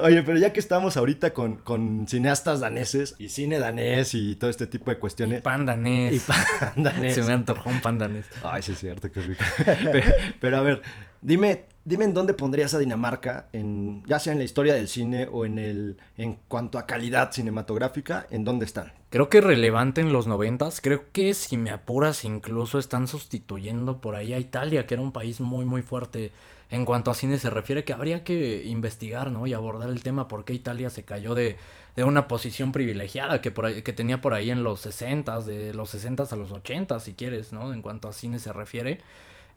Oye, pero ya que estamos ahorita con, con, cineastas daneses y cine danés y todo este tipo de cuestiones. Y pan danés. Y pan danés. Se me antojó un pan danés. Ay, sí es cierto, qué rico. pero, pero a ver, dime, dime en dónde pondrías a Dinamarca, en, ya sea en la historia del cine o en el en cuanto a calidad cinematográfica, ¿en dónde están? Creo que relevante en los noventas, creo que si me apuras incluso están sustituyendo por ahí a Italia, que era un país muy muy fuerte en cuanto a cine se refiere, que habría que investigar, ¿no? Y abordar el tema por qué Italia se cayó de, de una posición privilegiada que, por que tenía por ahí en los 60 de los 60 a los 80 si quieres, ¿no? En cuanto a cine se refiere.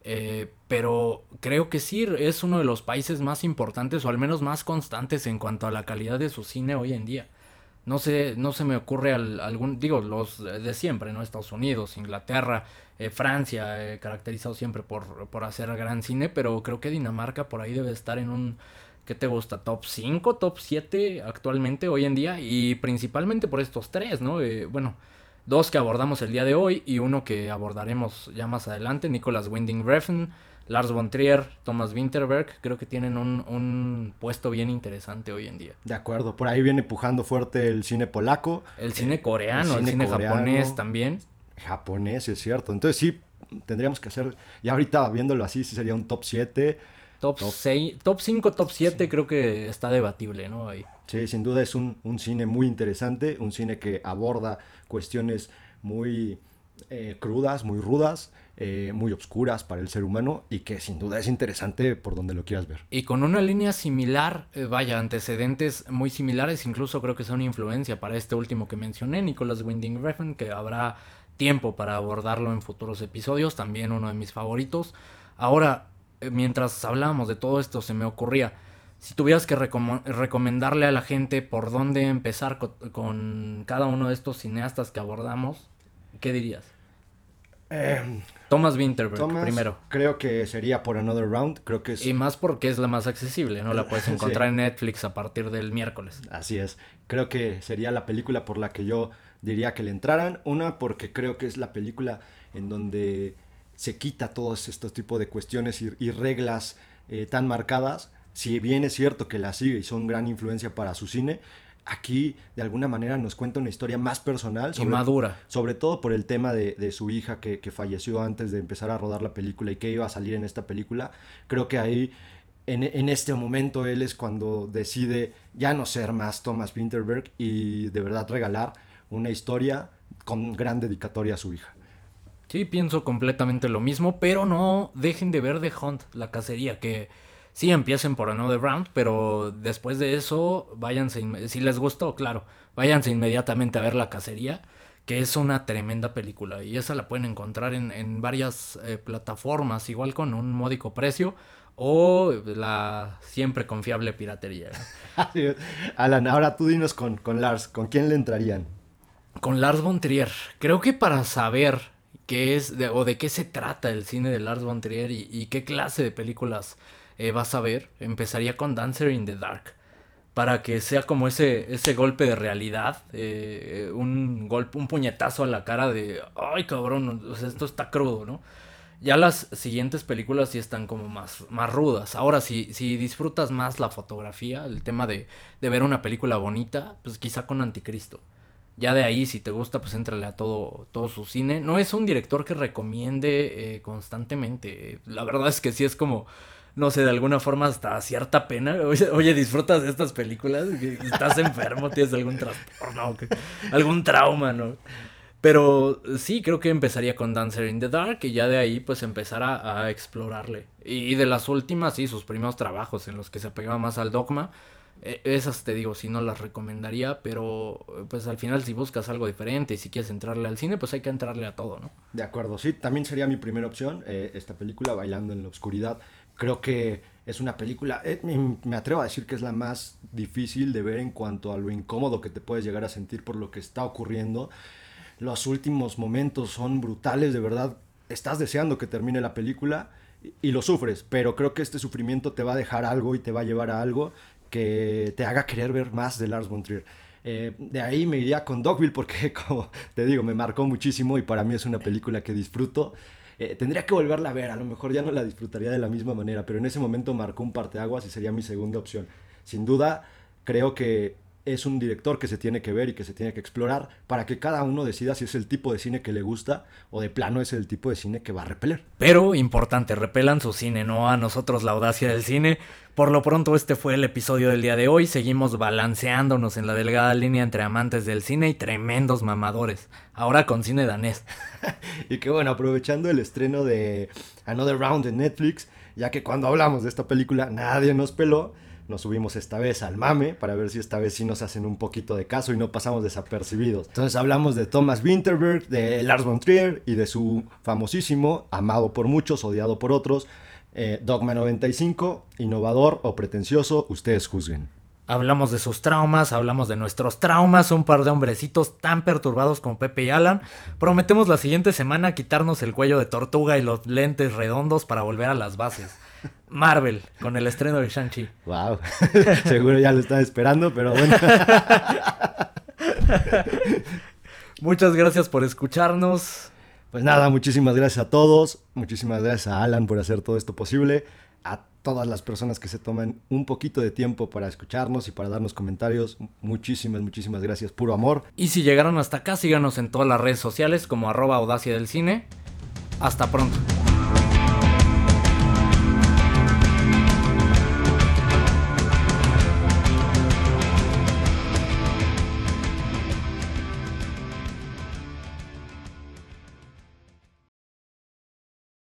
Eh, pero creo que sí es uno de los países más importantes o al menos más constantes en cuanto a la calidad de su cine hoy en día. No sé, no se me ocurre algún, digo, los de siempre, ¿no? Estados Unidos, Inglaterra, eh, Francia, eh, caracterizado siempre por, por hacer gran cine, pero creo que Dinamarca por ahí debe estar en un, ¿qué te gusta? Top 5, top 7 actualmente, hoy en día, y principalmente por estos tres, ¿no? bueno, dos que abordamos el día de hoy y uno que abordaremos ya más adelante, Nicolas Winding Refn, Lars von Trier, Thomas Winterberg, creo que tienen un, puesto bien interesante hoy en día. De acuerdo, por ahí viene pujando fuerte el cine polaco. El cine coreano, el cine, japonés también. Japonés, es cierto. Entonces sí, tendríamos que hacer, ya ahorita viéndolo así, sí sería un top 7. Top, 6, top 5, top 7 creo que está debatible, ¿no? Ahí. Sí, sin duda es un, un cine muy interesante, un cine que aborda cuestiones muy eh, crudas, muy rudas, eh, muy obscuras para el ser humano y que sin duda es interesante por donde lo quieras ver. Y con una línea similar, eh, vaya, antecedentes muy similares, incluso creo que son influencia para este último que mencioné, Nicholas Winding Refn, que habrá tiempo para abordarlo en futuros episodios, también uno de mis favoritos. Ahora, mientras hablábamos de todo esto, se me ocurría, si tuvieras que recomendarle a la gente por dónde empezar con cada uno de estos cineastas que abordamos, ¿qué dirías? Em, Thomas Winterberg, primero. Creo que sería por Another Round. Creo que Y más porque es la más accesible, ¿no? La puedes encontrar en Netflix a partir del miércoles. Así es. Creo que sería la película por la que yo diría que le entraran. Una, porque creo que es la película en donde se quita todos estos tipos de cuestiones y, reglas eh, tan marcadas. Si bien es cierto que la sigue y son gran influencia para su cine, aquí de alguna manera nos cuenta una historia más personal. Sobre, y madura. Sobre todo por el tema de, su hija que, falleció antes de empezar a rodar la película y que iba a salir en esta película. Creo que ahí, en, este momento, él es cuando decide ya no ser más Thomas Winterberg y de verdad regalar una historia con gran dedicatoria a su hija. Sí, pienso completamente lo mismo, pero no dejen de ver The Hunt, la cacería, que sí empiecen por Another Round, pero después de eso, váyanse, si les gustó, claro, váyanse inmediatamente a ver La Cacería, que es una tremenda película y esa la pueden encontrar en, varias eh, plataformas, igual con un módico precio o la siempre confiable piratería. Alan, ahora tú dinos con, con Lars, ¿con quién le entrarían? Con Lars von Trier. Creo que para saber qué es o de qué se trata el cine de Lars von Trier y qué clase de películas eh, vas a ver, empezaría con Dancer in the Dark. Para que sea como ese, ese golpe de realidad, eh, un golpe, un puñetazo a la cara de, ay cabrón, esto está crudo, ¿no? Ya las siguientes películas sí están como más, más rudas. Ahora, si, si disfrutas más la fotografía, el tema de, de ver una película bonita, pues quizá con Anticristo. Ya de ahí, si te gusta, pues entrale a todo, todo su cine. No es un director que recomiende eh, constantemente. La verdad es que sí es como no sé, de alguna forma hasta cierta pena. Oye, disfrutas de estas películas, estás enfermo, tienes algún trastorno, algún trauma, ¿no? Pero sí, creo que empezaría con Dancer in the Dark y ya de ahí pues empezar a, explorarle. Y, de las últimas, sí, sus primeros trabajos en los que se apegaba más al dogma, esas te digo, sí no las recomendaría, pero pues al final si buscas algo diferente y si quieres entrarle al cine, pues hay que entrarle a todo, ¿no? De acuerdo, sí, también sería mi primera opción, eh, esta película, Bailando en la Oscuridad. Creo que es una película, eh, me atrevo a decir que es la más difícil de ver en cuanto a lo incómodo que te puedes llegar a sentir por lo que está ocurriendo. Los últimos momentos son brutales, de verdad. Estás deseando que termine la película y, lo sufres, pero creo que este sufrimiento te va a dejar algo y te va a llevar a algo que te haga querer ver más de Lars von Trier. Eh, de ahí me iría con Dogville porque, como te digo, me marcó muchísimo y para mí es una película que disfruto. Eh, tendría que volverla a ver, a lo mejor ya no la disfrutaría de la misma manera, pero en ese momento marcó un parteaguas y sería mi segunda opción. Sin duda, creo que es un director que se tiene que ver y que se tiene que explorar para que cada uno decida si es el tipo de cine que le gusta o de plano es el tipo de cine que va a repeler. Pero importante, repelan su cine, no a nosotros la audacia del cine. Por lo pronto este fue el episodio del día de hoy, seguimos balanceándonos en la delgada línea entre amantes del cine y tremendos mamadores, ahora con cine danés. y que bueno, aprovechando el estreno de Another Round en Netflix, ya que cuando hablamos de esta película nadie nos peló, nos subimos esta vez al mame para ver si esta vez sí nos hacen un poquito de caso y no pasamos desapercibidos. Entonces hablamos de Thomas Winterberg, de Lars von Trier y de su famosísimo, amado por muchos, odiado por otros, eh, Dogma 95, innovador o pretencioso, ustedes juzguen. Hablamos de sus traumas, hablamos de nuestros traumas, un par de hombrecitos tan perturbados como Pepe y Alan. Prometemos la siguiente semana quitarnos el cuello de tortuga y los lentes redondos para volver a las bases. Marvel, con el estreno de Shang-Chi. Wow, seguro ya lo estaba esperando, pero bueno. Muchas gracias por escucharnos. Pues nada, muchísimas gracias a todos, muchísimas gracias a Alan por hacer todo esto posible, a todas las personas que se toman un poquito de tiempo para escucharnos y para darnos comentarios, muchísimas, muchísimas gracias, puro amor. Y si llegaron hasta acá, síganos en todas las redes sociales como arroba audacia del cine. Hasta pronto.